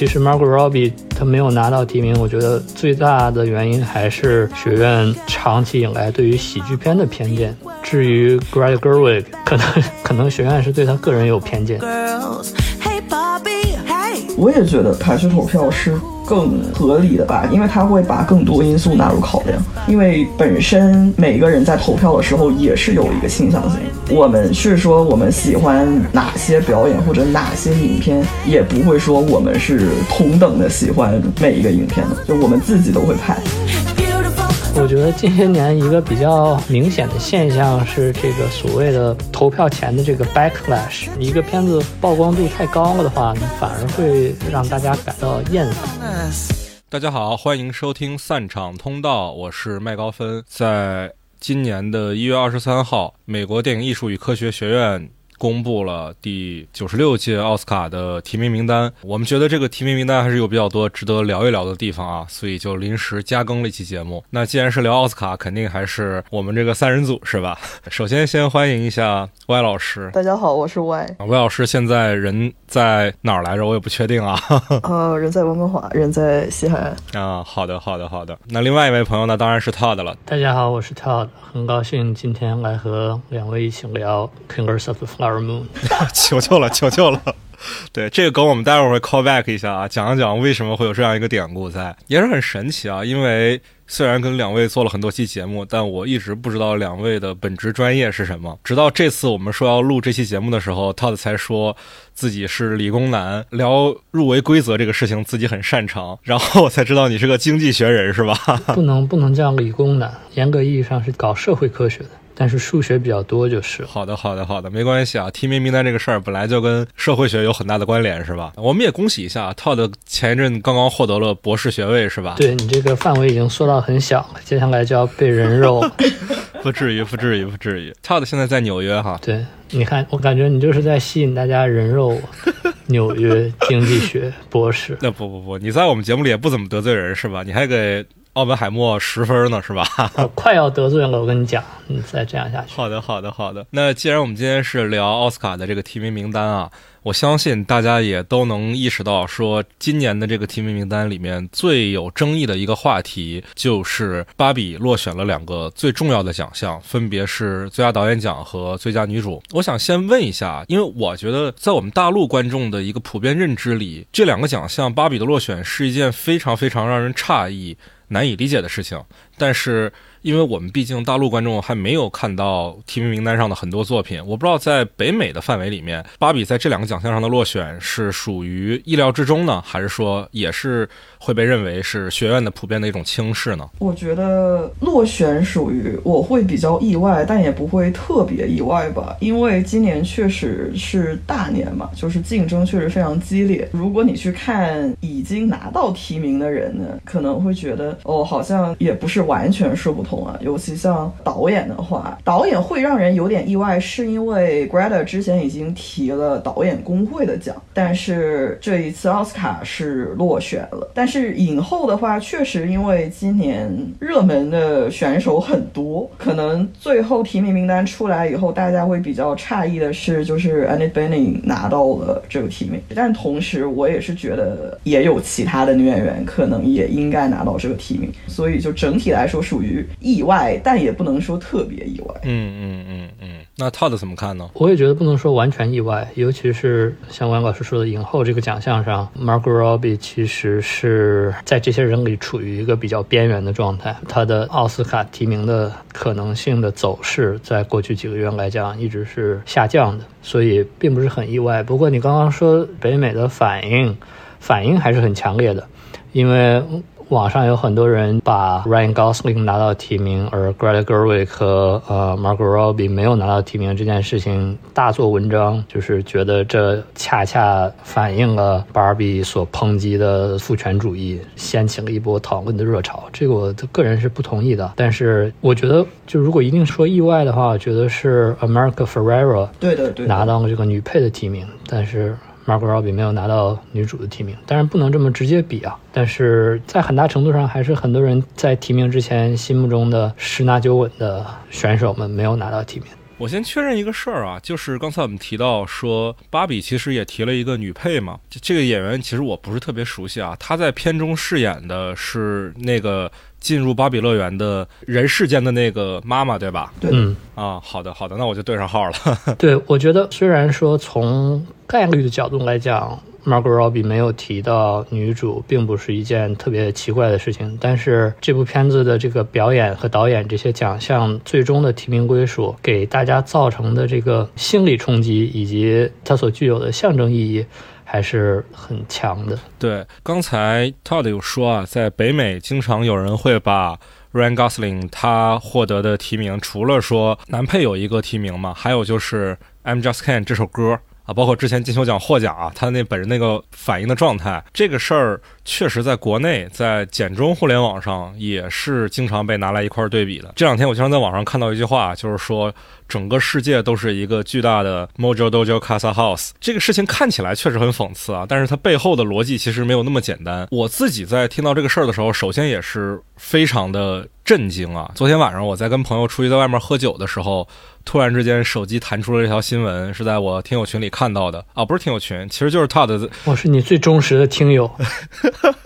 其实 Margot Robbie 她没有拿到提名，我觉得最大的原因还是学院长期以来对于喜剧片的偏见。至于 Greta Gerwig，可能 可能学院是对他个人有偏见。我也觉得排序投票是更合理的吧，因为他会把更多因素纳入考量。因为本身每个人在投票的时候也是有一个倾向性。我们是说我们喜欢哪些表演或者哪些影片，也不会说我们是同等的喜欢每一个影片的，就我们自己都会拍。我觉得近些年一个比较明显的现象是，这个所谓的投票前的这个 backlash。一个片子曝光度太高了的话，反而会让大家感到厌烦。大家好，欢迎收听散场通道，我是麦高芬。在今年的一月二十三号，美国电影艺术与科学学院。公布了第九十六届奥斯卡的提名名单，我们觉得这个提名名单还是有比较多值得聊一聊的地方啊，所以就临时加更了一期节目。那既然是聊奥斯卡，肯定还是我们这个三人组是吧？首先先欢迎一下 Y 老师，大家好，我是 Y。Y 老师现在人在哪儿来着？我也不确定啊。呃，人在温哥华，人在西海岸。啊，好的，好的，好的。那另外一位朋友呢？当然是 Todd 了。大家好，我是 Todd，很高兴今天来和两位一起聊 Kingers of the Flower。求求了，求求了！对这个梗，我们待会儿会 call back 一下啊，讲一讲为什么会有这样一个典故在，也是很神奇啊。因为虽然跟两位做了很多期节目，但我一直不知道两位的本职专业是什么。直到这次我们说要录这期节目的时候，Todd 才说自己是理工男，聊入围规则这个事情自己很擅长。然后我才知道你是个经济学人，是吧？不能不能叫理工男，严格意义上是搞社会科学的。但是数学比较多就是好的，好的，好的，没关系啊。提名名单这个事儿本来就跟社会学有很大的关联，是吧？我们也恭喜一下，Todd 前一阵刚刚获得了博士学位，是吧？对你这个范围已经缩到很小了，接下来就要被人肉。不至于，不至于，不至于。Todd 现在在纽约哈。对，你看，我感觉你就是在吸引大家人肉 纽约经济学博士。那不不不，你在我们节目里也不怎么得罪人是吧？你还给。奥本海默十分呢，是吧？快要得罪了，我跟你讲，你再这样下去。好的，好的，好的。那既然我们今天是聊奥斯卡的这个提名名单啊。我相信大家也都能意识到，说今年的这个提名名单里面最有争议的一个话题，就是芭比落选了两个最重要的奖项，分别是最佳导演奖和最佳女主。我想先问一下，因为我觉得在我们大陆观众的一个普遍认知里，这两个奖项芭比的落选是一件非常非常让人诧异、难以理解的事情，但是。因为我们毕竟大陆观众还没有看到提名名单上的很多作品，我不知道在北美的范围里面，芭比在这两个奖项上的落选是属于意料之中呢，还是说也是会被认为是学院的普遍的一种轻视呢？我觉得落选属于我会比较意外，但也不会特别意外吧，因为今年确实是大年嘛，就是竞争确实非常激烈。如果你去看已经拿到提名的人呢，可能会觉得哦，好像也不是完全说不通。啊，尤其像导演的话，导演会让人有点意外，是因为 Greta 之前已经提了导演工会的奖，但是这一次奥斯卡是落选了。但是影后的话，确实因为今年热门的选手很多，可能最后提名名单出来以后，大家会比较诧异的是，就是 Annette Bening 拿到了这个提名。但同时，我也是觉得也有其他的女演员可能也应该拿到这个提名，所以就整体来说属于。意外，但也不能说特别意外。嗯嗯嗯嗯，那 Todd 怎么看呢？我也觉得不能说完全意外，尤其是像王老师说的，影后这个奖项上，Margot Robbie 其实是在这些人里处于一个比较边缘的状态。他的奥斯卡提名的可能性的走势，在过去几个月来讲一直是下降的，所以并不是很意外。不过你刚刚说北美的反应，反应还是很强烈的，因为。网上有很多人把 Ryan Gosling 拿到提名，而 Greta Gerwig 和呃 Margot Robbie 没有拿到提名这件事情大做文章，就是觉得这恰恰反映了 Barbie 所抨击的父权主义，掀起了一波讨论的热潮。这个我个人是不同意的。但是我觉得，就如果一定说意外的话，我觉得是 America Ferrera 对的对拿到了这个女配的提名，但是。Margot Robbie 没有拿到女主的提名，当然不能这么直接比啊。但是在很大程度上，还是很多人在提名之前心目中的十拿九稳的选手们没有拿到提名。我先确认一个事儿啊，就是刚才我们提到说，芭比其实也提了一个女配嘛，这这个演员其实我不是特别熟悉啊，她在片中饰演的是那个进入芭比乐园的人世间的那个妈妈，对吧？对，嗯，啊，好的好的，那我就对上号了。对，我觉得虽然说从概率的角度来讲，Margot Robbie 没有提到女主，并不是一件特别奇怪的事情，但是这部片子的这个表演和导演这些奖项最终的提名归属，给大家造成的这个心理冲击以及它所具有的象征意义，还是很强的。对，刚才 Todd 有说啊，在北美经常有人会把 Ryan Gosling 他获得的提名，除了说男配有一个提名嘛，还有就是《I'm Just Ken》这首歌啊，包括之前金球奖获奖啊，他那本人那个反应的状态，这个事儿确实在国内在简中互联网上也是经常被拿来一块儿对比的。这两天我经常在网上看到一句话，就是说整个世界都是一个巨大的 Mojo Dojo Casa House。这个事情看起来确实很讽刺啊，但是它背后的逻辑其实没有那么简单。我自己在听到这个事儿的时候，首先也是非常的震惊啊。昨天晚上我在跟朋友出去在外面喝酒的时候，突然之间手机弹出了这条新闻，是在我听友群里看到的啊，不是听友群，其实就是 Todd 我是你最忠实的听友，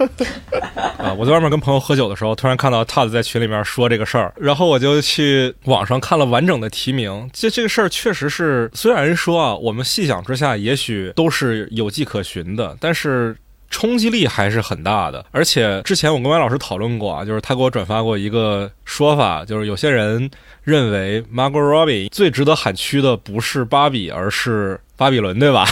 啊，我在外面跟朋友喝酒的时候，突然看到 Todd 在群里面说这个事儿，然后我就去网上看了完整的提名。这这个事儿确实是，虽然说啊，我们细想之下，也许都是有迹可循的，但是。冲击力还是很大的，而且之前我跟歪老师讨论过啊，就是他给我转发过一个说法，就是有些人认为 Margot Robbie 最值得喊屈的不是芭比，而是巴比伦，对吧？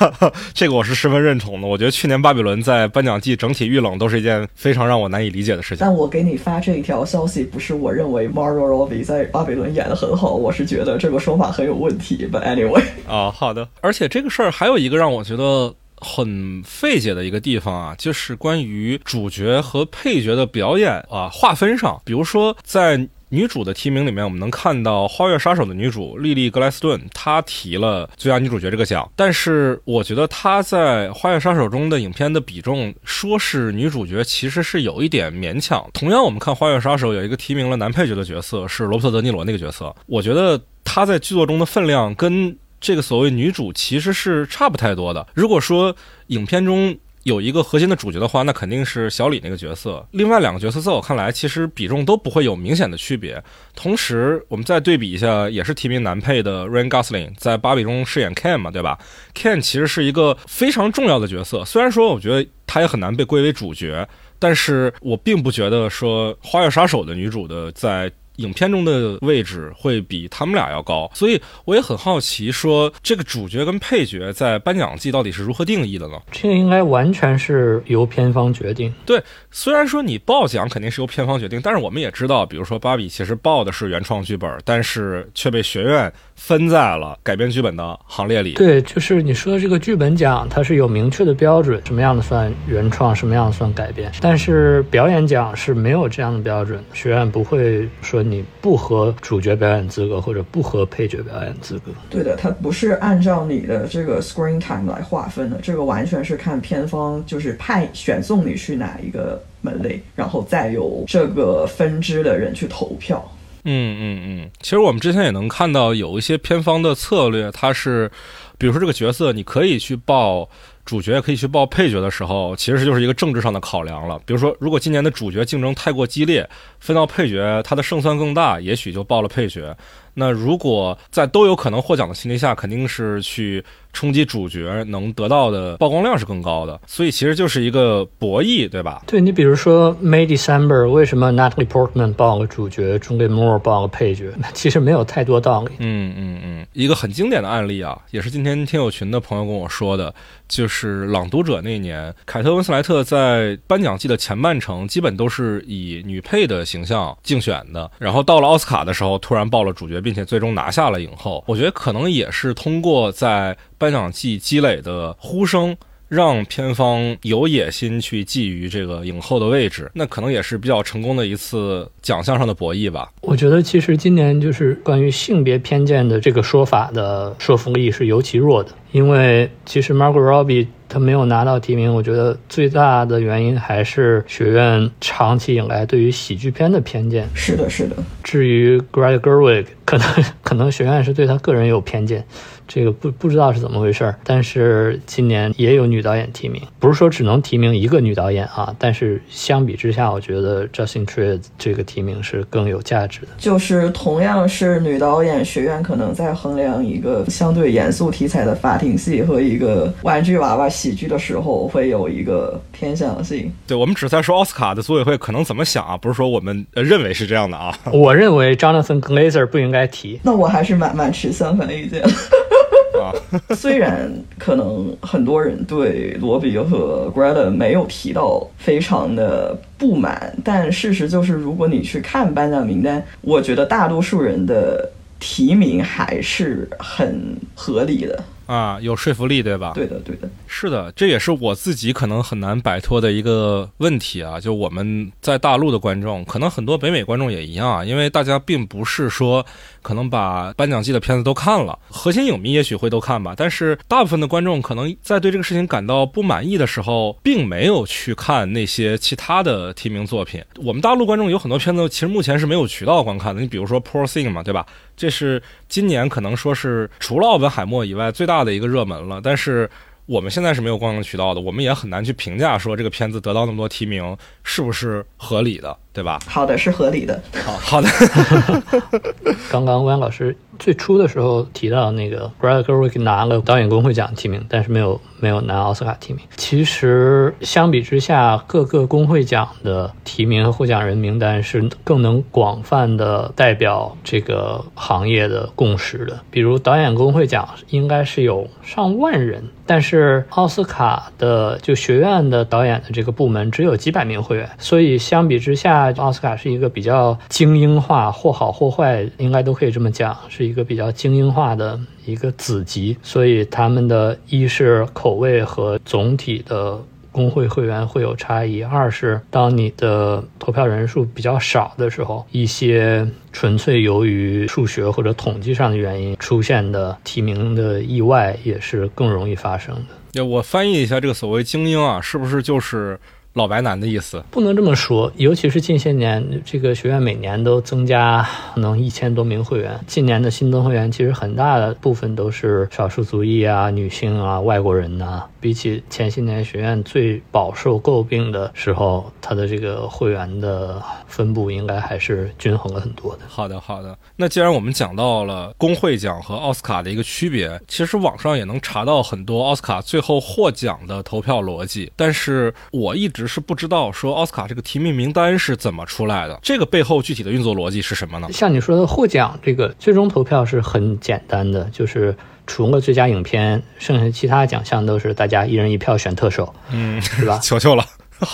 这个我是十分认同的。我觉得去年巴比伦在颁奖季整体遇冷都是一件非常让我难以理解的事情。但我给你发这一条消息，不是我认为 Margot Robbie 在巴比伦演的很好，我是觉得这个说法很有问题。But anyway，啊、好的。而且这个事儿还有一个让我觉得很费解的一个地方啊，就是关于主角和配角的表演啊划分上。比如说在女主的提名里面，我们能看到《花月杀手》的女主莉莉·格莱斯顿，她提了最佳女主角这个奖。但是我觉得她在《花月杀手》中的影片的比重，说是女主角，其实是有一点勉强。同样，我们看《花月杀手》有一个提名了男配角的角色是罗伯特·德尼罗那个角色，我觉得她在剧作中的分量跟这个所谓女主其实是差不太多的。如果说影片中有一个核心的主角的话，那肯定是小李那个角色。另外两个角色在我看来，其实比重都不会有明显的区别。同时，我们再对比一下，也是提名男配的 Ryan Gosling 在《芭比》中饰演 Ken 嘛，对吧？Ken 其实是一个非常重要的角色，虽然说我觉得他也很难被归为主角，但是我并不觉得说《花月杀手》的女主的在。影片中的位置会比他们俩要高，所以我也很好奇，说这个主角跟配角在颁奖季到底是如何定义的呢？这个应该完全是由片方决定。对，虽然说你报奖肯定是由片方决定，但是我们也知道，比如说芭比其实报的是原创剧本，但是却被学院分在了改编剧本的行列里。对，就是你说的这个剧本奖，它是有明确的标准，什么样的算原创，什么样的算改编。但是表演奖是没有这样的标准，学院不会说你不合主角表演资格或者不合配角表演资格。对的，它不是按照你的这个 screen time 来划分的，这个完全是看片方就是派选送你去哪一个门类，然后再由这个分支的人去投票。嗯嗯嗯，其实我们之前也能看到有一些偏方的策略，它是，比如说这个角色你可以去报主角，可以去报配角的时候，其实就是一个政治上的考量了。比如说，如果今年的主角竞争太过激烈，分到配角他的胜算更大，也许就报了配角。那如果在都有可能获奖的前提下，肯定是去冲击主角能得到的曝光量是更高的，所以其实就是一个博弈，对吧？对你比如说 May December，为什么 Natalie Portman 报了主角，Julianne Moore 报了配角？其实没有太多道理。嗯嗯嗯，一个很经典的案例啊，也是今天听友群的朋友跟我说的，就是《是朗读者》那一年，凯特温斯莱特在颁奖季的前半程基本都是以女配的形象竞选的，然后到了奥斯卡的时候，突然报了主角，并且最终拿下了影后。我觉得可能也是通过在颁奖季积累的呼声。让片方有野心去觊觎这个影后的位置，那可能也是比较成功的一次奖项上的博弈吧。我觉得其实今年就是关于性别偏见的这个说法的说服力是尤其弱的，因为其实 Margot Robbie 她没有拿到提名，我觉得最大的原因还是学院长期以来对于喜剧片的偏见。是的，是的。至于 Greg Gerwig，可能 可能学院是对他个人有偏见。这个不不知道是怎么回事儿，但是今年也有女导演提名，不是说只能提名一个女导演啊。但是相比之下，我觉得 Justin Triet 这个提名是更有价值的。就是同样是女导演，学院可能在衡量一个相对严肃题材的法庭戏和一个玩具娃娃喜剧的时候，会有一个偏向性。对，我们只在说奥斯卡的组委会可能怎么想啊，不是说我们认为是这样的啊。我认为 Jonathan Glazer 不应该提。那我还是蛮蛮持相反意见。虽然可能很多人对罗比和 Greta 没有提到非常的不满，但事实就是，如果你去看颁奖名单，我觉得大多数人的提名还是很合理的。啊，有说服力，对吧？对的，对的，是的，这也是我自己可能很难摆脱的一个问题啊。就我们在大陆的观众，可能很多北美观众也一样啊，因为大家并不是说可能把颁奖季的片子都看了，核心影迷也许会都看吧，但是大部分的观众可能在对这个事情感到不满意的时候，并没有去看那些其他的提名作品。我们大陆观众有很多片子，其实目前是没有渠道观看的。你比如说《Poor Thing》嘛，对吧？这是今年可能说是除了奥本海默以外最大的一个热门了，但是我们现在是没有观看渠道的，我们也很难去评价说这个片子得到那么多提名是不是合理的，对吧？好的，是合理的。好好的。刚刚温老师最初的时候提到那个 Brad Gerwig 拿了导演工会奖提名，但是没有没有拿奥斯卡提名。其实相比之下，各个工会奖的提名和获奖人名单是更能广泛的代表这个行业的共识的。比如导演工会奖应该是有上万人，但是奥斯卡的就学院的导演的这个部门只有几百名会员，所以相比之下，奥斯卡是一个比较精英化，或好或坏，应该都可以这么讲，是一个比较精英化的一个子集，所以他们的一是口味和总体的工会会员会有差异，二是当你的投票人数比较少的时候，一些纯粹由于数学或者统计上的原因出现的提名的意外也是更容易发生的。我翻译一下这个所谓精英啊，是不是就是？老白男的意思不能这么说，尤其是近些年，这个学院每年都增加可能一千多名会员。近年的新增会员其实很大的部分都是少数族裔啊、女性啊、外国人呐。比起前些年学院最饱受诟病的时候，它的这个会员的分布应该还是均衡了很多的。好的，好的。那既然我们讲到了工会奖和奥斯卡的一个区别，其实网上也能查到很多奥斯卡最后获奖的投票逻辑，但是我一直。是不知道说奥斯卡这个提名名单是怎么出来的，这个背后具体的运作逻辑是什么呢？像你说的获奖这个最终投票是很简单的，就是除了最佳影片，剩下其他奖项都是大家一人一票选特首，嗯，是吧？求求了。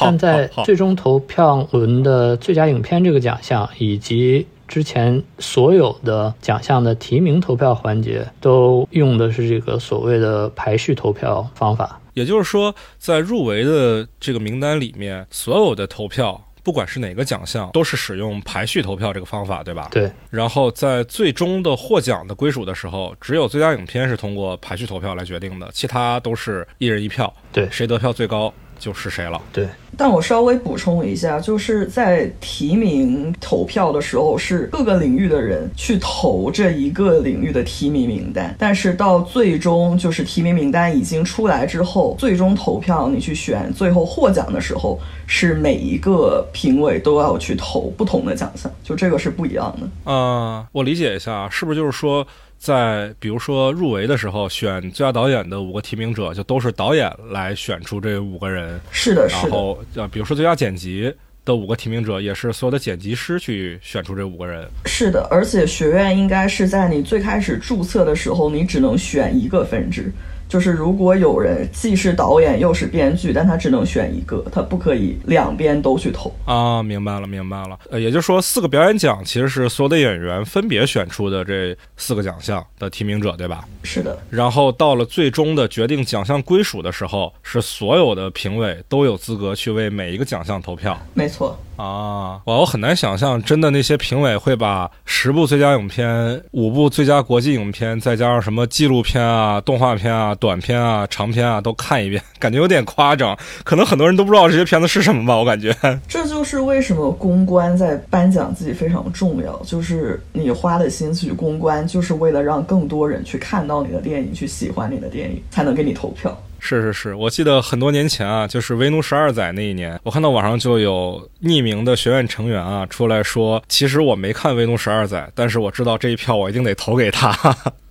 但在最终投票轮的最佳影片这个奖项，以及之前所有的奖项的提名投票环节，都用的是这个所谓的排序投票方法。也就是说，在入围的这个名单里面，所有的投票，不管是哪个奖项，都是使用排序投票这个方法，对吧？对。然后在最终的获奖的归属的时候，只有最佳影片是通过排序投票来决定的，其他都是一人一票。对，谁得票最高。就是谁了？对，但我稍微补充一下，就是在提名投票的时候，是各个领域的人去投这一个领域的提名名单，但是到最终就是提名名单已经出来之后，最终投票你去选最后获奖的时候，是每一个评委都要去投不同的奖项，就这个是不一样的。啊，我理解一下，是不是就是说？在比如说入围的时候，选最佳导演的五个提名者就都是导演来选出这五个人。是的，是的。然后呃，比如说最佳剪辑的五个提名者，也是所有的剪辑师去选出这五个人。是的，而且学院应该是在你最开始注册的时候，你只能选一个分支。就是如果有人既是导演又是编剧，但他只能选一个，他不可以两边都去投啊。明白了，明白了。呃，也就是说，四个表演奖其实是所有的演员分别选出的这四个奖项的提名者，对吧？是的。然后到了最终的决定奖项归属的时候，是所有的评委都有资格去为每一个奖项投票。没错。啊，哇，我很难想象，真的那些评委会把十部最佳影片、五部最佳国际影片，再加上什么纪录片啊、动画片啊、短片啊、长片啊都看一遍，感觉有点夸张。可能很多人都不知道这些片子是什么吧？我感觉。这就是为什么公关在颁奖季非常重要，就是你花的心去公关，就是为了让更多人去看到你的电影，去喜欢你的电影，才能给你投票。是是是，我记得很多年前啊，就是维奴十二载那一年，我看到网上就有匿名的学院成员啊出来说，其实我没看维奴十二载，但是我知道这一票我一定得投给他。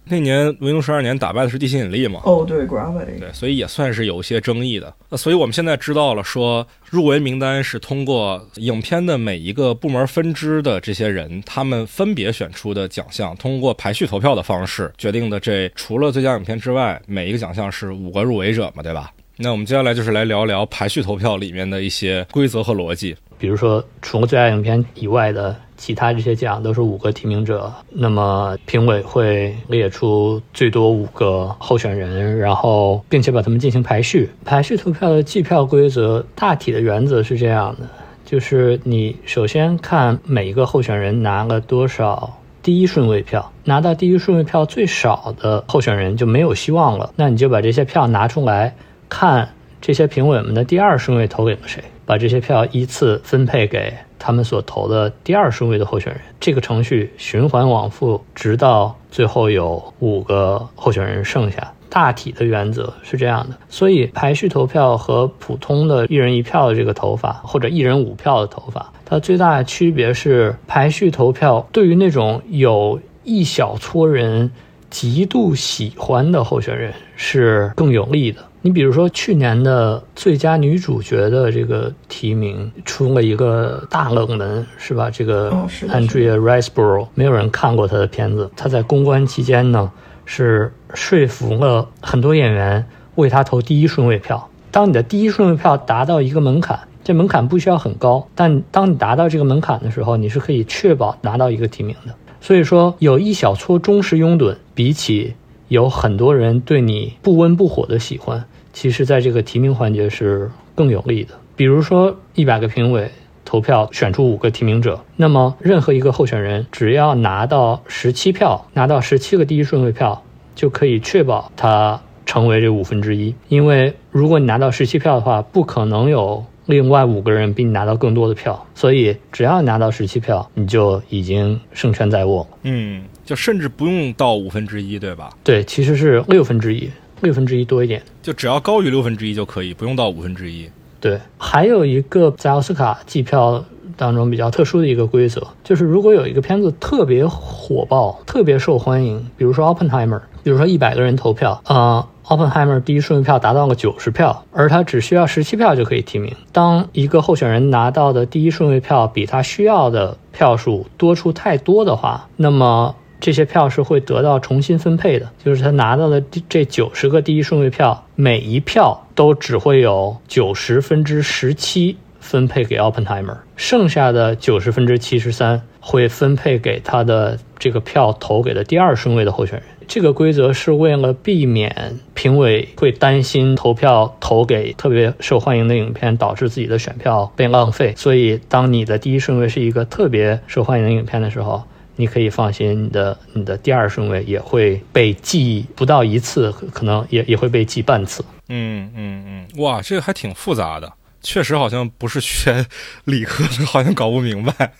那年维奴十二年打败的是地心引力嘛？哦，对，Gravity。对，所以也算是有一些争议的。那所以我们现在知道了，说入围名单是通过影片的每一个部门分支的这些人，他们分别选出的奖项，通过排序投票的方式决定的。这除了最佳影片之外，每一个奖项是五个入围者嘛，对吧？那我们接下来就是来聊聊排序投票里面的一些规则和逻辑。比如说，除了最佳影片以外的其他这些奖都是五个提名者，那么评委会列出最多五个候选人，然后并且把他们进行排序。排序投票的计票规则大体的原则是这样的：就是你首先看每一个候选人拿了多少第一顺位票，拿到第一顺位票最少的候选人就没有希望了，那你就把这些票拿出来看这些评委们的第二顺位投给了谁。把这些票依次分配给他们所投的第二顺位的候选人，这个程序循环往复，直到最后有五个候选人剩下。大体的原则是这样的，所以排序投票和普通的一人一票的这个投法，或者一人五票的投法，它最大的区别是排序投票对于那种有一小撮人极度喜欢的候选人是更有利的。你比如说，去年的最佳女主角的这个提名出了一个大冷门，是吧？这个 Andrea Riseborough，没有人看过她的片子。她在公关期间呢，是说服了很多演员为她投第一顺位票。当你的第一顺位票达到一个门槛，这门槛不需要很高，但当你达到这个门槛的时候，你是可以确保拿到一个提名的。所以说，有一小撮忠实拥趸，比起有很多人对你不温不火的喜欢。其实，在这个提名环节是更有利的。比如说，一百个评委投票选出五个提名者，那么任何一个候选人只要拿到十七票，拿到十七个第一顺位票，就可以确保他成为这五分之一。因为如果你拿到十七票的话，不可能有另外五个人比你拿到更多的票，所以只要拿到十七票，你就已经胜券在握。嗯，就甚至不用到五分之一，对吧？对，其实是六分之一。六分之一多一点，就只要高于六分之一就可以，不用到五分之一。对，还有一个在奥斯卡计票当中比较特殊的一个规则，就是如果有一个片子特别火爆、特别受欢迎，比如说《Oppenheimer》，比如说一百个人投票，啊，《Oppenheimer》第一顺位票达到了九十票，而他只需要十七票就可以提名。当一个候选人拿到的第一顺位票比他需要的票数多出太多的话，那么。这些票是会得到重新分配的，就是他拿到的这九十个第一顺位票，每一票都只会有九十分之十七分配给 Openheimer，剩下的九十分之七十三会分配给他的这个票投给的第二顺位的候选人。这个规则是为了避免评委会担心投票投给特别受欢迎的影片导致自己的选票被浪费，所以当你的第一顺位是一个特别受欢迎的影片的时候。你可以放心，你的你的第二顺位也会被记不到一次，可能也也会被记半次。嗯嗯嗯，哇，这个还挺复杂的，确实好像不是学理科的，好像搞不明白。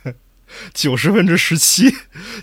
九十分之十七，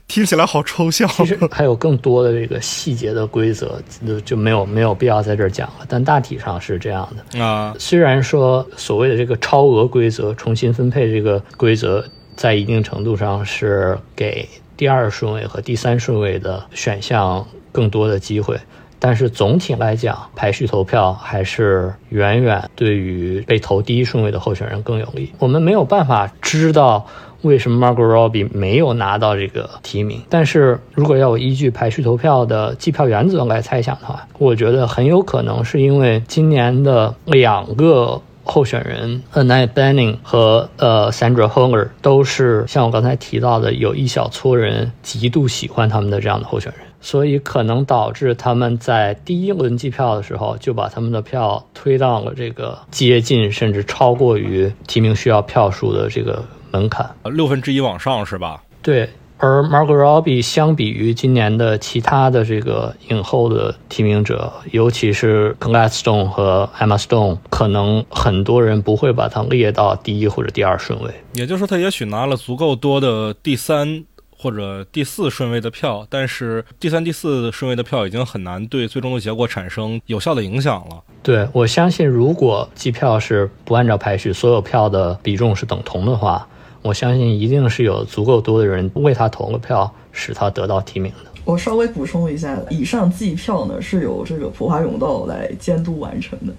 听起来好抽象。其实还有更多的这个细节的规则，就就没有没有必要在这儿讲了。但大体上是这样的啊。虽然说所谓的这个超额规则、重新分配这个规则。在一定程度上是给第二顺位和第三顺位的选项更多的机会，但是总体来讲，排序投票还是远远对于被投第一顺位的候选人更有利。我们没有办法知道为什么 Margot Robbie 没有拿到这个提名，但是如果要我依据排序投票的计票原则来猜想的话，我觉得很有可能是因为今年的两个。候选人 Annette Bening 和呃 Sandra Holler 都是像我刚才提到的，有一小撮人极度喜欢他们的这样的候选人，所以可能导致他们在第一轮计票的时候就把他们的票推到了这个接近甚至超过于提名需要票数的这个门槛，六分之一往上是吧？对。而 Margot Robbie 相比于今年的其他的这个影后的提名者，尤其是 Emma Stone 和 Emma Stone，可能很多人不会把它列到第一或者第二顺位。也就是说，他也许拿了足够多的第三或者第四顺位的票，但是第三、第四顺位的票已经很难对最终的结果产生有效的影响了。对我相信，如果计票是不按照排序，所有票的比重是等同的话。我相信一定是有足够多的人为他投了票，使他得到提名的。我稍微补充一下，以上计票呢是由这个普华永道来监督完成的。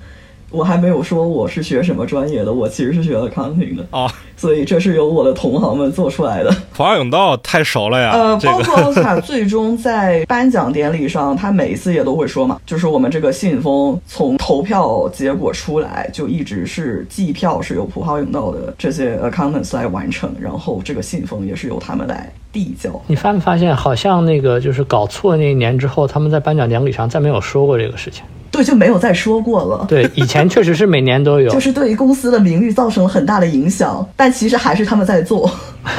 我还没有说我是学什么专业的，我其实是学 accounting 的啊，所以这是由我的同行们做出来的。普华永道太熟了呀，呃，包括奥斯卡最终在颁奖典礼上，他每一次也都会说嘛，就是我们这个信封从投票结果出来就一直是计票是由普华永道的这些 accountants 来完成，然后这个信封也是由他们来递交。你发没发现，好像那个就是搞错那一年之后，他们在颁奖典礼上再没有说过这个事情。对，就没有再说过了。对，以前确实是每年都有，就是对于公司的名誉造成了很大的影响，但其实还是他们在做。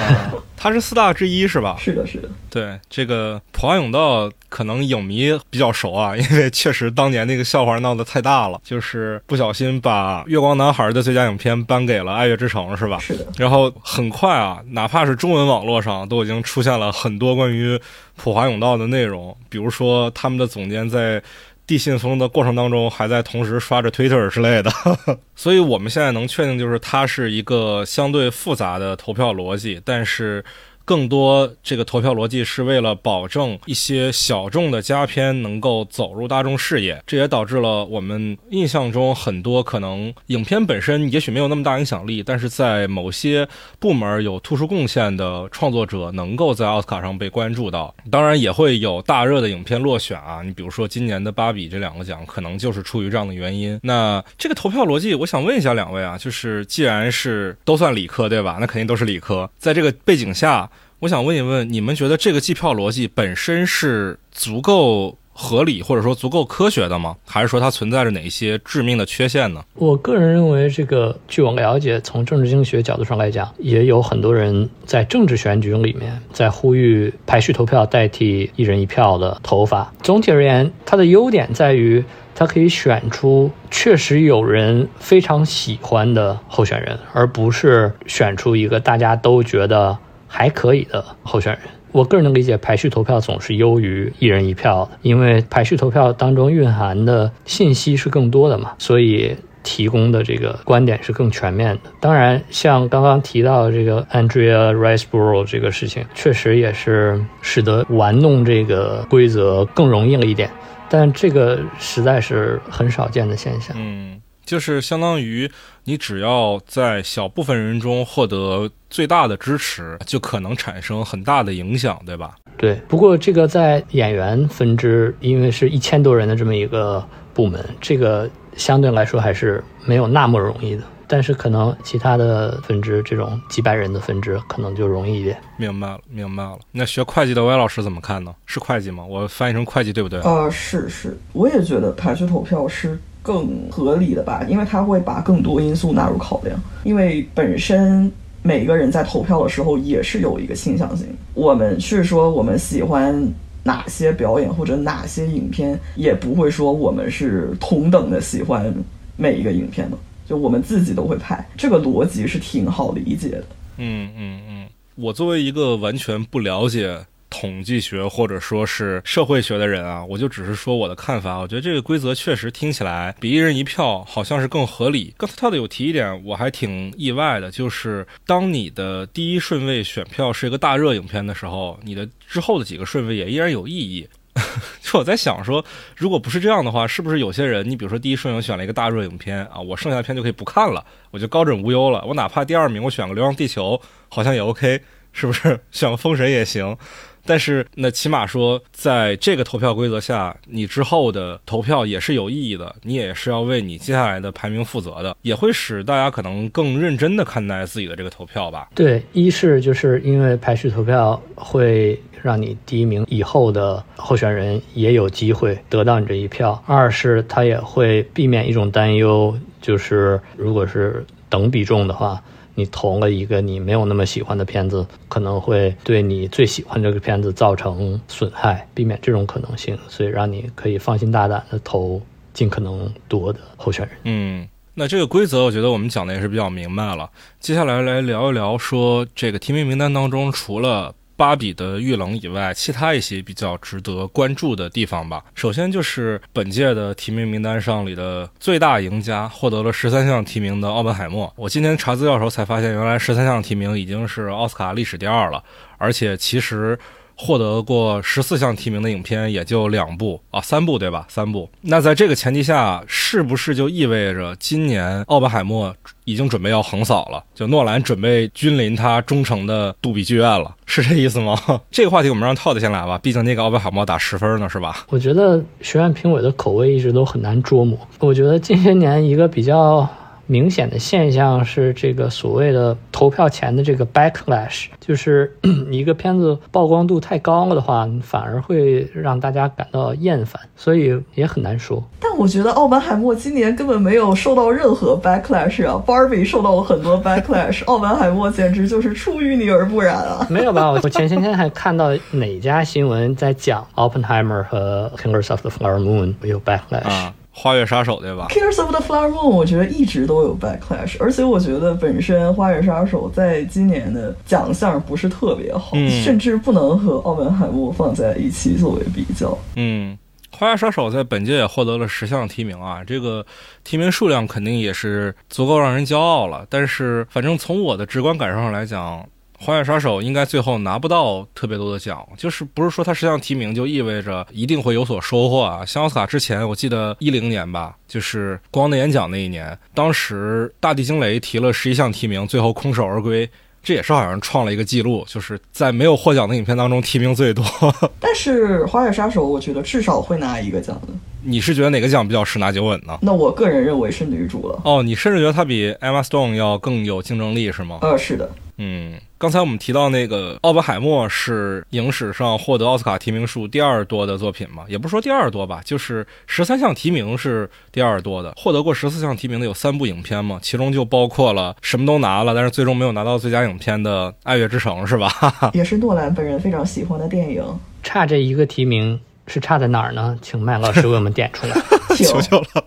他是四大之一，是吧？是的，是的。对，这个普华永道可能影迷比较熟啊，因为确实当年那个笑话闹得太大了，就是不小心把《月光男孩》的最佳影片颁给了《爱乐之城》，是吧？是的。然后很快啊，哪怕是中文网络上都已经出现了很多关于普华永道的内容，比如说他们的总监在。递信封的过程当中，还在同时刷着 Twitter 之类的，所以我们现在能确定，就是它是一个相对复杂的投票逻辑，但是。更多这个投票逻辑是为了保证一些小众的佳片能够走入大众视野，这也导致了我们印象中很多可能影片本身也许没有那么大影响力，但是在某些部门有突出贡献的创作者能够在奥斯卡上被关注到。当然也会有大热的影片落选啊，你比如说今年的芭比这两个奖，可能就是出于这样的原因。那这个投票逻辑，我想问一下两位啊，就是既然是都算理科对吧？那肯定都是理科，在这个背景下。我想问一问，你们觉得这个计票逻辑本身是足够合理，或者说足够科学的吗？还是说它存在着哪一些致命的缺陷呢？我个人认为，这个据我了解，从政治经济学角度上来讲，也有很多人在政治选举里面在呼吁排序投票代替一人一票的投法。总体而言，它的优点在于它可以选出确实有人非常喜欢的候选人，而不是选出一个大家都觉得。还可以的候选人，我个人的理解，排序投票总是优于一人一票的，因为排序投票当中蕴含的信息是更多的嘛，所以提供的这个观点是更全面的。当然，像刚刚提到这个 Andrea Riseborough 这个事情，确实也是使得玩弄这个规则更容易了一点，但这个实在是很少见的现象。嗯。就是相当于你只要在小部分人中获得最大的支持，就可能产生很大的影响，对吧？对。不过这个在演员分支，因为是一千多人的这么一个部门，这个相对来说还是没有那么容易的。但是可能其他的分支，这种几百人的分支，可能就容易一点。明白了，明白了。那学会计的歪老师怎么看呢？是会计吗？我翻译成会计对不对？呃，是是，我也觉得排序投票是。更合理的吧，因为他会把更多因素纳入考量。因为本身每个人在投票的时候也是有一个倾向性。我们是说我们喜欢哪些表演或者哪些影片，也不会说我们是同等的喜欢每一个影片的。就我们自己都会拍，这个逻辑是挺好理解的。嗯嗯嗯，我作为一个完全不了解。统计学或者说是社会学的人啊，我就只是说我的看法。我觉得这个规则确实听起来比一人一票好像是更合理。刚才他的有提一点，我还挺意外的，就是当你的第一顺位选票是一个大热影片的时候，你的之后的几个顺位也依然有意义。就我在想说，如果不是这样的话，是不是有些人，你比如说第一顺位选了一个大热影片啊，我剩下的片就可以不看了，我就高枕无忧了。我哪怕第二名我选个《流浪地球》，好像也 OK，是不是？选个《封神》也行。但是，那起码说，在这个投票规则下，你之后的投票也是有意义的，你也是要为你接下来的排名负责的，也会使大家可能更认真的看待自己的这个投票吧。对，一是就是因为排序投票会让你第一名以后的候选人也有机会得到你这一票；二是它也会避免一种担忧，就是如果是等比重的话。你投了一个你没有那么喜欢的片子，可能会对你最喜欢这个片子造成损害，避免这种可能性，所以让你可以放心大胆的投尽可能多的候选人。嗯。那这个规则，我觉得我们讲的也是比较明白了。接下来来聊一聊，说这个提名名单当中，除了芭比的遇冷以外，其他一些比较值得关注的地方吧。首先就是本届的提名名单上里的最大赢家，获得了十三项提名的奥本海默。我今天查资料的时候才发现，原来十三项提名已经是奥斯卡历史第二了，而且其实。获得过十四项提名的影片也就两部啊，三部对吧？三部。那在这个前提下，是不是就意味着今年奥本海默已经准备要横扫了？就诺兰准备君临他忠诚的杜比剧院了？是这意思吗？这个话题我们让套的先来吧，毕竟那个奥本海默打十分呢，是吧？我觉得学院评委的口味一直都很难捉摸。我觉得近些年一个比较。明显的现象是，这个所谓的投票前的这个 backlash，就是 一个片子曝光度太高了的话，反而会让大家感到厌烦，所以也很难说。但我觉得奥本海默今年根本没有受到任何 backlash 啊，Barbie 受到了很多 backlash，奥本海默简直就是出淤泥而不染啊！没有吧？我前些天还看到哪家新闻在讲 Oppenheimer 和 Killers of the Flower Moon 有 backlash。花月杀手对吧？Killers of the Flower Moon，我觉得一直都有 backlash，而且我觉得本身花月杀手在今年的奖项不是特别好，甚至不能和奥本海默放在一起作为比较。嗯，花月杀手在本届也获得了十项提名啊，这个提名数量肯定也是足够让人骄傲了。但是，反正从我的直观感受上来讲。《花月杀手》应该最后拿不到特别多的奖，就是不是说他十项提名就意味着一定会有所收获啊？像奥斯卡之前，我记得一零年吧，就是光的演讲那一年，当时大地惊雷提了十一项提名，最后空手而归，这也是好像创了一个记录，就是在没有获奖的影片当中提名最多。但是《花月杀手》，我觉得至少会拿一个奖的。你是觉得哪个奖比较十拿九稳呢？那我个人认为是女主了。哦，你甚至觉得她比 Emma Stone 要更有竞争力是吗？呃，是的。嗯，刚才我们提到那个奥本海默是影史上获得奥斯卡提名数第二多的作品嘛？也不是说第二多吧，就是十三项提名是第二多的。获得过十四项提名的有三部影片嘛，其中就包括了什么都拿了，但是最终没有拿到最佳影片的《爱乐之城》，是吧？也是诺兰本人非常喜欢的电影。差这一个提名是差在哪儿呢？请麦老师为我们点出来，求求了。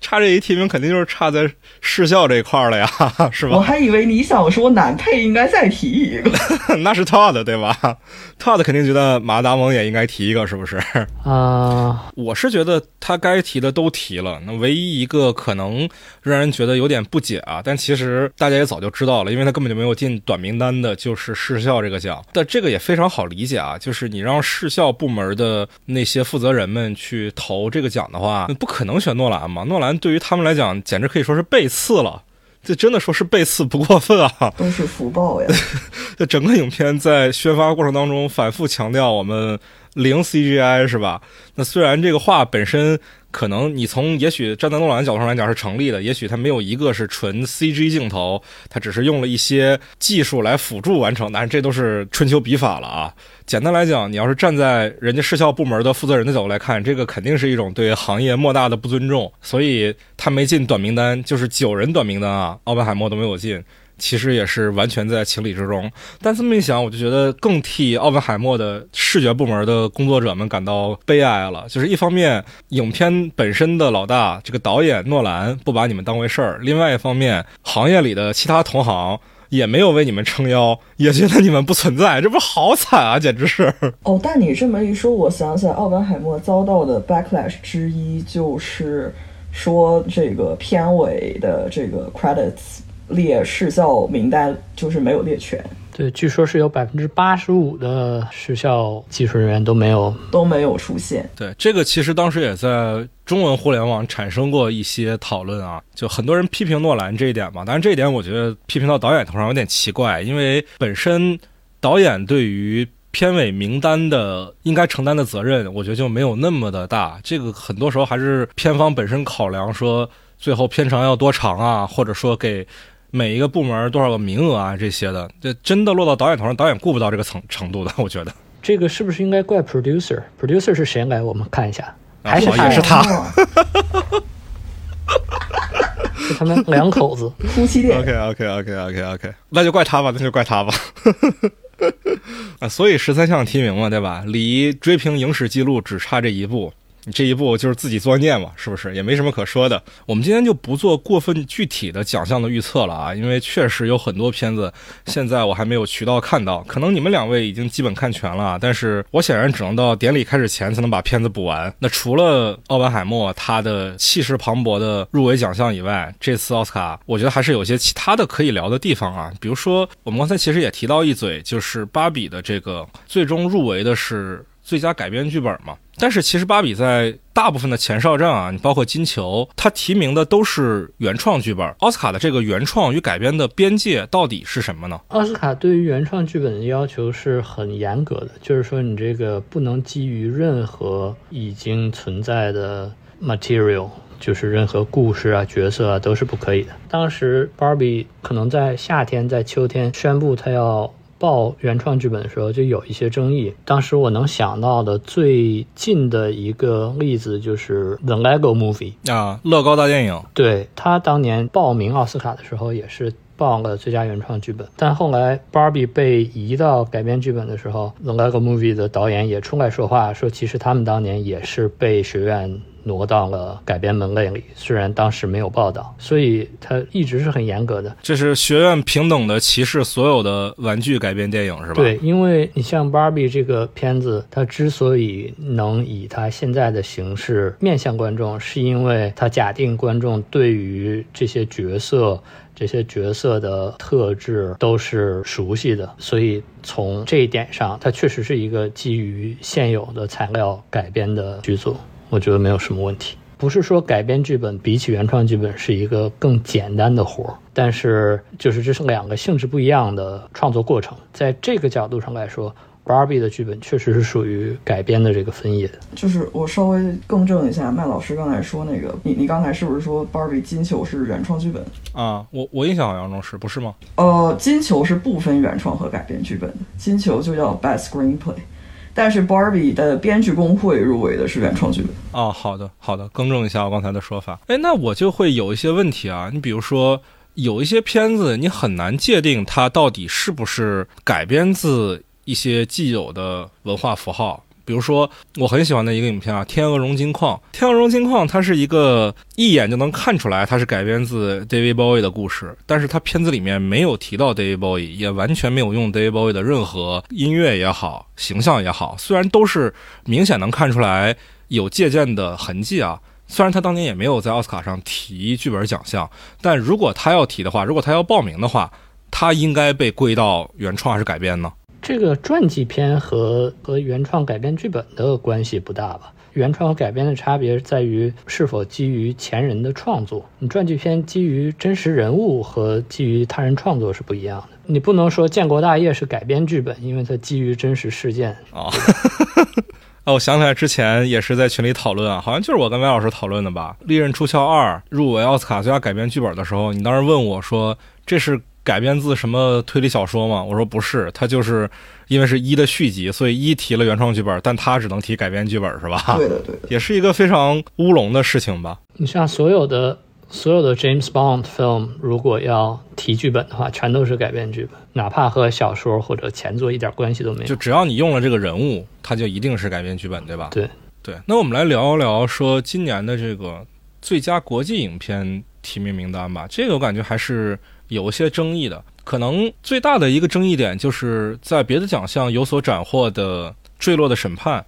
差这一提名肯定就是差在视效这一块了呀，是吧？我还以为你想说男配应该再提一个，那是 Todd 对吧？Todd 肯定觉得马达蒙也应该提一个，是不是？啊，我是觉得他该提的都提了，那唯一一个可能让人觉得有点不解啊，但其实大家也早就知道了，因为他根本就没有进短名单的，就是视效这个奖。但这个也非常好理解啊，就是你让视效部门的那些负责人们去投这个奖的话，那不可能选诺兰嘛。诺兰对于他们来讲，简直可以说是背刺了。这真的说是背刺不过分啊，都是福报呀。这整个影片在宣发过程当中反复强调我们零 CGI 是吧？那虽然这个话本身。可能你从也许站在诺兰角度上来讲是成立的，也许他没有一个是纯 CG 镜头，他只是用了一些技术来辅助完成，但是这都是春秋笔法了啊。简单来讲，你要是站在人家视效部门的负责人的角度来看，这个肯定是一种对行业莫大的不尊重，所以他没进短名单，就是九人短名单啊，奥本海默都没有进。其实也是完全在情理之中，但这么一想，我就觉得更替奥本海默的视觉部门的工作者们感到悲哀了。就是一方面，影片本身的老大这个导演诺兰不把你们当回事儿；另外一方面，行业里的其他同行也没有为你们撑腰，也觉得你们不存在，这不好惨啊，简直是。哦，但你这么一说，我想起来，奥本海默遭到的 backlash 之一就是说这个片尾的这个 credits。列视效名单就是没有列全，对，据说是有百分之八十五的视效技术人员都没有都没有出现。对，这个其实当时也在中文互联网产生过一些讨论啊，就很多人批评诺兰这一点嘛。但是这一点我觉得批评到导演头上有点奇怪，因为本身导演对于片尾名单的应该承担的责任，我觉得就没有那么的大。这个很多时候还是片方本身考量说最后片长要多长啊，或者说给。每一个部门多少个名额啊？这些的，这真的落到导演头上，导演顾不到这个层程度的。我觉得这个是不是应该怪 producer？producer 是谁来？我们看一下，还是也是他。是他们两口子。夫妻店。OK OK OK OK OK，那就怪他吧，那就怪他吧。啊，所以十三项提名嘛，对吧？离追平影史记录只差这一步，你你这一步就是自己作孽嘛，是不是？也没什么可说的。我们今天就不做过分具体的奖项的预测了啊，因为确实有很多片子，现在我还没有渠道看到，可能你们两位已经基本看全了，但是我显然只能到典礼开始前才能把片子补完。那除了奥本海默他的气势磅礴的入围奖项以外，这次奥斯卡我觉得还是有些其他的可以聊的地方啊，比如说我们刚才其实也提到一嘴，就是芭比的这个最终入围的是最佳改编剧本嘛。但是其实芭比在大部分的前哨战啊，你包括金球，它提名的都是原创剧本。奥斯卡的这个原创与改编的边界到底是什么呢？奥斯卡对于原创剧本的要求是很严格的，就是说你这个不能基于任何已经存在的 material，就是任何故事啊、角色啊都是不可以的。当时 Barbie 可能在夏天、在秋天宣布他要。报原创剧本的时候就有一些争议。当时我能想到的最近的一个例子就是《The Lego Movie》啊，乐高大电影。对他当年报名奥斯卡的时候也是报了最佳原创剧本，但后来 Barbie 被移到改编剧本的时候，《The Lego Movie》的导演也出来说话，说其实他们当年也是被学院。挪到了改编门类里，虽然当时没有报道，所以它一直是很严格的。这是学院平等的歧视所有的玩具改编电影是吧？对，因为你像 Barbie 这个片子，它之所以能以它现在的形式面向观众，是因为它假定观众对于这些角色。这些角色的特质都是熟悉的，所以从这一点上，它确实是一个基于现有的材料改编的剧作。我觉得没有什么问题，不是说改编剧本比起原创剧本是一个更简单的活儿，但是就是这是两个性质不一样的创作过程，在这个角度上来说。Barbie 的剧本确实是属于改编的这个分野，就是我稍微更正一下，麦老师刚才说那个，你你刚才是不是说 Barbie 金球是原创剧本啊？我我印象好像中是不是吗？呃，金球是不分原创和改编剧本的，金球就叫 Best Screenplay，但是 Barbie 的编剧工会入围的是原创剧本。哦，好的好的，更正一下我刚才的说法。哎，那我就会有一些问题啊，你比如说。有一些片子，你很难界定它到底是不是改编自一些既有的文化符号。比如说，我很喜欢的一个影片啊，《天鹅绒金矿》。《天鹅绒金矿》它是一个一眼就能看出来它是改编自 David Bowie 的故事，但是它片子里面没有提到 David Bowie，也完全没有用 David Bowie 的任何音乐也好、形象也好，虽然都是明显能看出来有借鉴的痕迹啊。虽然他当年也没有在奥斯卡上提剧本奖项，但如果他要提的话，如果他要报名的话，他应该被归到原创还是改编呢？这个传记片和和原创改编剧本的关系不大吧？原创和改编的差别在于是否基于前人的创作。你传记片基于真实人物和基于他人创作是不一样的。你不能说《建国大业》是改编剧本，因为它基于真实事件。哦。哦，我想起来之前也是在群里讨论啊，好像就是我跟麦老师讨论的吧。《利刃出鞘二》入围奥斯卡最佳改编剧本的时候，你当时问我说这是改编自什么推理小说吗？我说不是，它就是因为是一的续集，所以一提了原创剧本，但它只能提改编剧本，是吧？对的，对的，也是一个非常乌龙的事情吧。你像所有的。所有的 James Bond film 如果要提剧本的话，全都是改编剧本，哪怕和小说或者前作一点关系都没有。就只要你用了这个人物，它就一定是改编剧本，对吧？对对。那我们来聊一聊说今年的这个最佳国际影片提名名单吧。这个我感觉还是有一些争议的。可能最大的一个争议点就是在别的奖项有所斩获的《坠落的审判》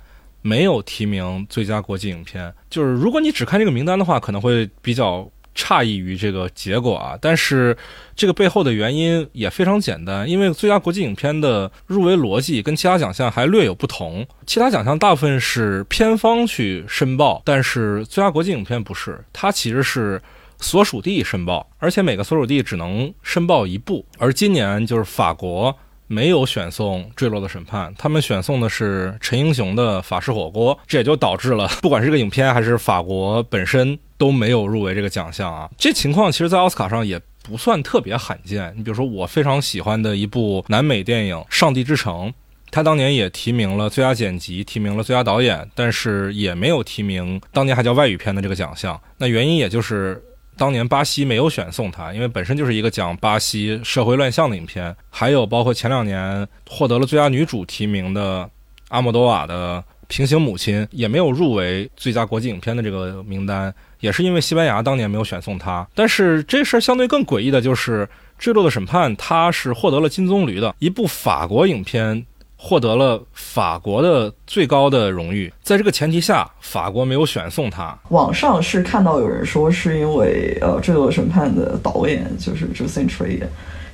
没有提名最佳国际影片。就是如果你只看这个名单的话，可能会比较。诧异于这个结果啊，但是这个背后的原因也非常简单，因为最佳国际影片的入围逻辑跟其他奖项还略有不同。其他奖项大部分是片方去申报，但是最佳国际影片不是，它其实是所属地申报，而且每个所属地只能申报一部。而今年就是法国没有选送《坠落的审判》，他们选送的是陈英雄的《法式火锅》，这也就导致了不管是这个影片还是法国本身。都没有入围这个奖项啊！这情况其实，在奥斯卡上也不算特别罕见。你比如说，我非常喜欢的一部南美电影《上帝之城》，它当年也提名了最佳剪辑，提名了最佳导演，但是也没有提名当年还叫外语片的这个奖项。那原因也就是当年巴西没有选送他，因为本身就是一个讲巴西社会乱象的影片。还有包括前两年获得了最佳女主提名的阿莫多瓦的《平行母亲》，也没有入围最佳国际影片的这个名单，也是因为西班牙当年没有选送他。但是这事儿相对更诡异的就是《坠落的审判》，它是获得了金棕榈的一部法国影片。获得了法国的最高的荣誉，在这个前提下，法国没有选送他。网上是看到有人说，是因为呃，《坠落审判》的导演就是 t r i e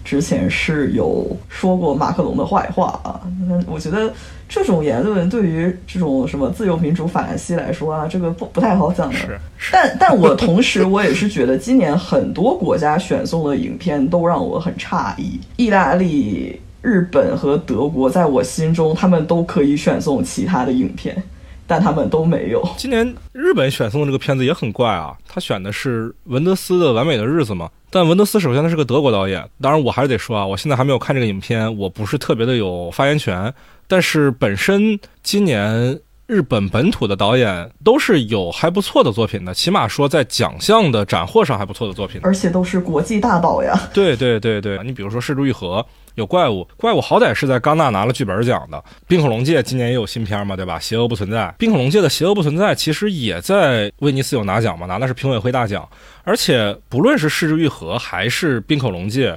之前是有说过马克龙的坏话啊。我觉得这种言论对于这种什么自由民主法兰西来说啊，这个不不太好讲的。是，但但我同时我也是觉得，今年很多国家选送的影片都让我很诧异，意大利。日本和德国在我心中，他们都可以选送其他的影片，但他们都没有。今年日本选送的这个片子也很怪啊，他选的是文德斯的《完美的日子》嘛。但文德斯首先他是个德国导演，当然我还是得说啊，我现在还没有看这个影片，我不是特别的有发言权。但是本身今年日本本土的导演都是有还不错的作品的，起码说在奖项的斩获上还不错的作品，而且都是国际大导呀。对对对对，你比如说《失之愈合》。有怪物，怪物好歹是在戛纳拿了剧本奖的。《冰恐龙界》今年也有新片嘛，对吧？邪恶不存在，《冰恐龙界》的邪恶不存在其实也在威尼斯有拿奖嘛，拿的是评委会大奖。而且不论是《失之愈合》还是《冰恐龙界》，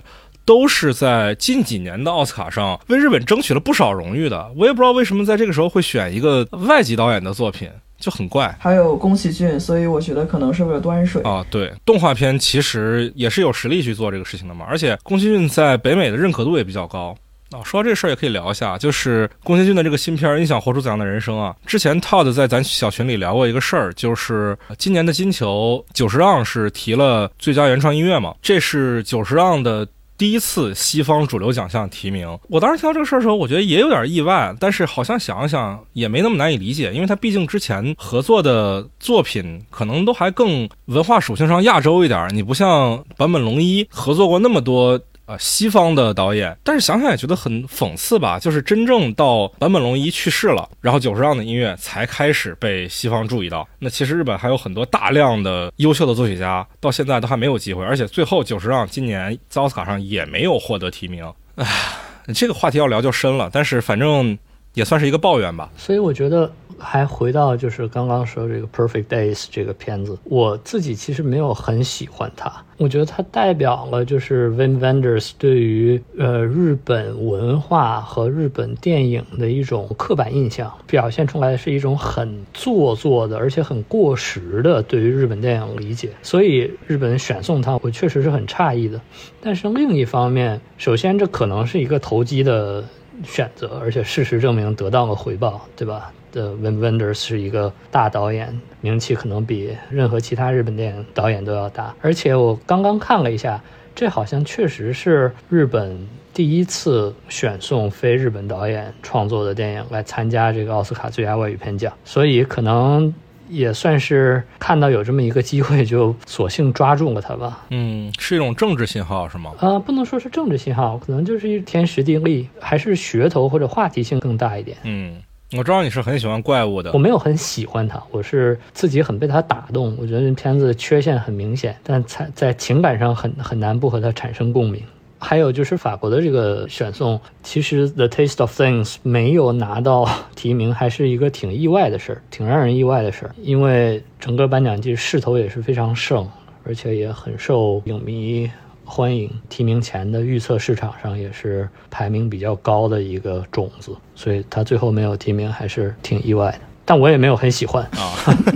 都是在近几年的奥斯卡上为日本争取了不少荣誉的。我也不知道为什么在这个时候会选一个外籍导演的作品。就很怪，还有宫崎骏，所以我觉得可能是为了端水啊。对，动画片其实也是有实力去做这个事情的嘛。而且宫崎骏在北美的认可度也比较高啊。说到这事儿也可以聊一下，就是宫崎骏的这个新片《你想活出怎样的人生》啊。之前 Todd 在咱小群里聊过一个事儿，就是今年的金球九十让是提了最佳原创音乐嘛，这是九十让的。第一次西方主流奖项提名，我当时听到这个事儿的时候，我觉得也有点意外，但是好像想想也没那么难以理解，因为他毕竟之前合作的作品可能都还更文化属性上亚洲一点，你不像坂本龙一合作过那么多。呃，西方的导演，但是想想也觉得很讽刺吧。就是真正到坂本龙一去世了，然后久石让的音乐才开始被西方注意到。那其实日本还有很多大量的优秀的作曲家，到现在都还没有机会。而且最后久石让今年在奥斯卡上也没有获得提名。唉，这个话题要聊就深了，但是反正也算是一个抱怨吧。所以我觉得。还回到就是刚刚说这个《Perfect Days》这个片子，我自己其实没有很喜欢它。我觉得它代表了就是 Wim Wenders 对于呃日本文化和日本电影的一种刻板印象，表现出来是一种很做作的，而且很过时的对于日本电影理解。所以日本选送他，我确实是很诧异的。但是另一方面，首先这可能是一个投机的选择，而且事实证明得到了回报，对吧？的 Wim Wenders 是一个大导演，名气可能比任何其他日本电影导演都要大。而且我刚刚看了一下，这好像确实是日本第一次选送非日本导演创作的电影来参加这个奥斯卡最佳外语片奖，所以可能也算是看到有这么一个机会，就索性抓住了它吧。嗯，是一种政治信号是吗？啊，不能说是政治信号，可能就是一天时地利，还是噱头或者话题性更大一点。嗯。我知道你是很喜欢怪物的，我没有很喜欢他，我是自己很被他打动。我觉得片子缺陷很明显，但在在情感上很很难不和他产生共鸣。还有就是法国的这个选送，其实《The Taste of Things》没有拿到 提名，还是一个挺意外的事儿，挺让人意外的事儿。因为整个颁奖季势头也是非常盛，而且也很受影迷。欢迎提名前的预测市场上也是排名比较高的一个种子，所以他最后没有提名还是挺意外的。但我也没有很喜欢啊。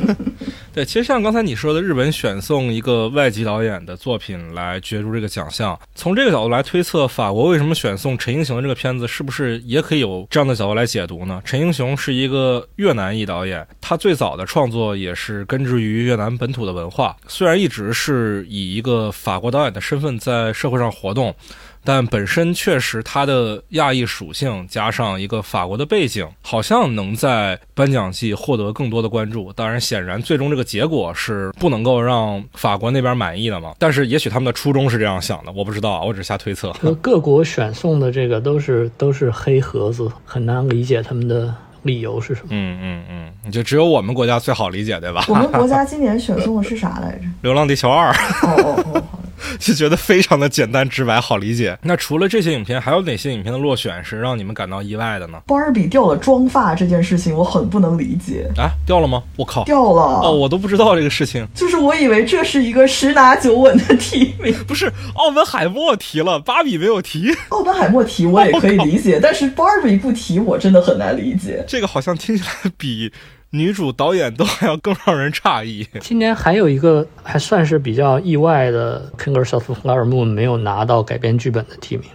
对，其实像刚才你说的，日本选送一个外籍导演的作品来角逐这个奖项，从这个角度来推测，法国为什么选送陈英雄的这个片子，是不是也可以有这样的角度来解读呢？陈英雄是一个越南裔导演，他最早的创作也是根植于越南本土的文化，虽然一直是以一个法国导演的身份在社会上活动。但本身确实，他的亚裔属性加上一个法国的背景，好像能在颁奖季获得更多的关注。当然，显然最终这个结果是不能够让法国那边满意的嘛。但是，也许他们的初衷是这样想的，我不知道啊，我只是瞎推测。各国选送的这个都是都是黑盒子，很难理解他们的理由是什么。嗯嗯嗯，就只有我们国家最好理解，对吧？我们国家 今年选送的是啥来着？《流浪地球二》哦哦哦，好的。就觉得非常的简单直白，好理解。那除了这些影片，还有哪些影片的落选是让你们感到意外的呢？芭比掉了妆发这件事情，我很不能理解。啊，掉了吗？我靠！掉了哦，我都不知道这个事情。就是我以为这是一个十拿九稳的提名。不是，奥本海默提了，芭比没有提。奥本海默提我也可以 理解，但是芭比不提，我真的很难理解。这个好像听起来比女主、导演都还要更让人诧异。今年还有一个还算是比较意外的《King of Flower Moon 没有拿到改编剧本的提名，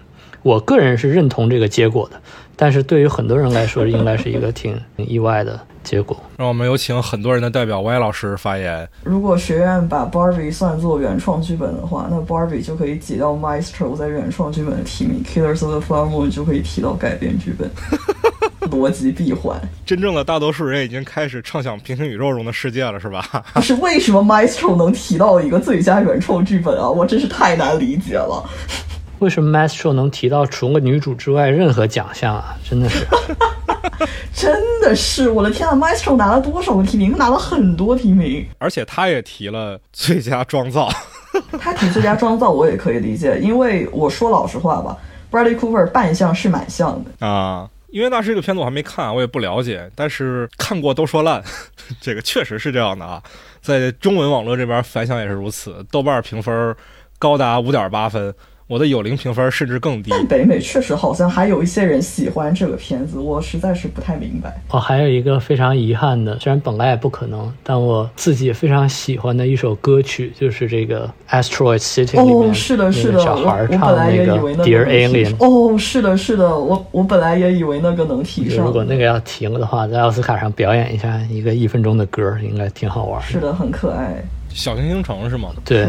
我个人是认同这个结果的，但是对于很多人来说，应该是一个挺意外的结果。让我们有请很多人的代表 Y 老师发言。如果学院把 Barbie 算作原创剧本的话，那 Barbie 就可以挤到 Maestro 在原创剧本的提名，Killers of the Flower Moon 就可以提到改编剧本，逻辑闭环。真正的大多数人已经开始畅想平行宇宙中的世界了，是吧？不是为什么 Maestro 能提到一个最佳原创剧本啊？我真是太难理解了。为什么 Maestro 能提到除了女主之外任何奖项啊？真的是，真的是，我的天啊！Maestro 拿了多少个提名？他拿了很多提名。而且他也提了最佳妆造。他提最佳妆造我也可以理解，因为我说老实话吧，Bradley Cooper 扮相是蛮像的。啊，因为那是这个片子我还没看，我也不了解，但是看过都说烂，这个确实是这样的啊。在中文网络这边反响也是如此，豆瓣评分高达五点八分，我的有灵评分甚至更低。但北美确实好像还有一些人喜欢这个片子，我实在是不太明白。哦，还有一个非常遗憾的，虽然本来也不可能，但我自己非常喜欢的一首歌曲，就是这个《Asteroid City》里面哦，是的，是的，那个小孩唱本来也那个以为那个 Dear 能提 Alien。哦，是的，是的，我我本来也以为那个能提上。如果那个要提了的话，在奥斯卡上表演一下一个一分钟的歌，应该挺好玩的。是的，很可爱。小行星城是吗？对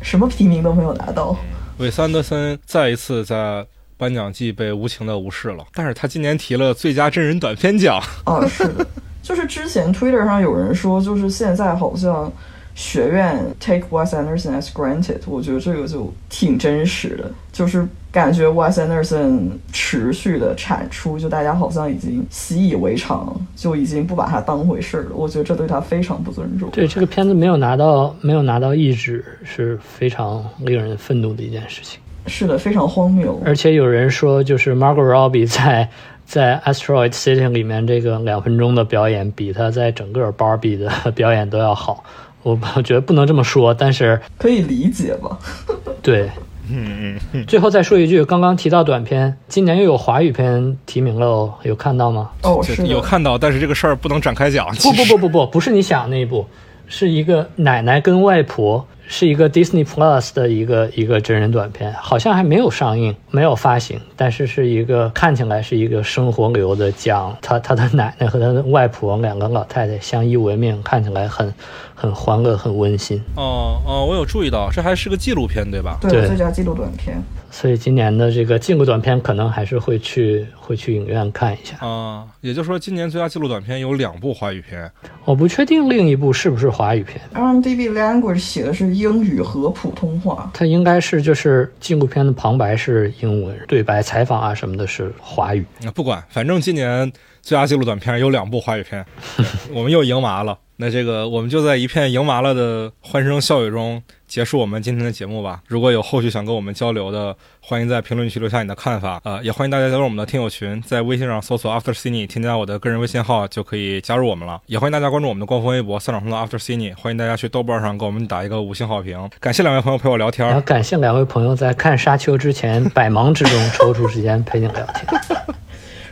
什么提名都没有拿到。韦斯安德森再一次在颁奖季被无情的无视了，但是他今年提了最佳真人短片奖。啊，是的，就是之前 Twitter 上有人说，就是现在好像学院 take Wes Anderson as granted，我觉得这个就挺真实的，就是感觉 Wes Anderson 持续的产出，就大家好像已经习以为常，就已经不把它当回事儿了。我觉得这对他非常不尊重。对这个片子没有拿到没有拿到一指是非常令人愤怒的一件事情。是的，非常荒谬。而且有人说，就是 Margot Robbie 在在 Asteroid City 里面这个两分钟的表演，比他在整个 Barbie 的表演都要好。我我觉得不能这么说，但是可以理解吧？对。嗯嗯，最后再说一句，刚刚提到短片，今年又有华语片提名了哦，有看到吗？哦，是有看到，但是这个事儿不能展开讲。不不不不不，不是你想的那一部，是一个奶奶跟外婆，是一个 Disney Plus 的一个一个真人短片，好像还没有上映，没有发行，但是是一个看起来是一个生活流的讲他他的奶奶和他的外婆两个老太太相依为命，看起来很很欢乐，很温馨。哦哦，我有注意到，这还是个纪录片对吧？对对最佳纪录短片。所以今年的这个纪录短片可能还是会去会去影院看一下。啊，也就是说，今年最佳纪录短片有两部华语片。我不确定另一部是不是华语片，IMDb language 写的是英语和普通话。它应该是就是纪录片的旁白是英文，对白、采访啊什么的是华语。那不管，反正今年最佳纪录短片有两部华语片，我们又赢麻了。那这个我们就在一片赢麻了的欢声笑语中结束我们今天的节目吧。如果有后续想跟我们交流的，欢迎在评论区留下你的看法。呃，也欢迎大家加入我们的听友群，在微信上搜索 After Cine，添加我的个人微信号就可以加入我们了。也欢迎大家关注我们的官方微博“三场通的 After Cine”，欢迎大家去豆瓣上给我们打一个五星好评。感谢两位朋友陪我聊天然后。感谢两位朋友在看《沙丘》之前百忙之中抽出时间陪你聊天。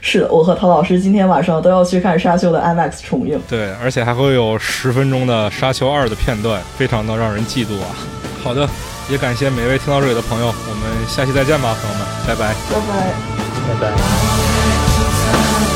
是的，我和陶老师今天晚上都要去看《沙丘》的 IMAX 重映。对，而且还会有十分钟的《沙丘二》的片段，非常的让人嫉妒啊。好的，也感谢每位听到这里的朋友，我们下期再见吧，朋友们，拜拜。拜拜。拜拜。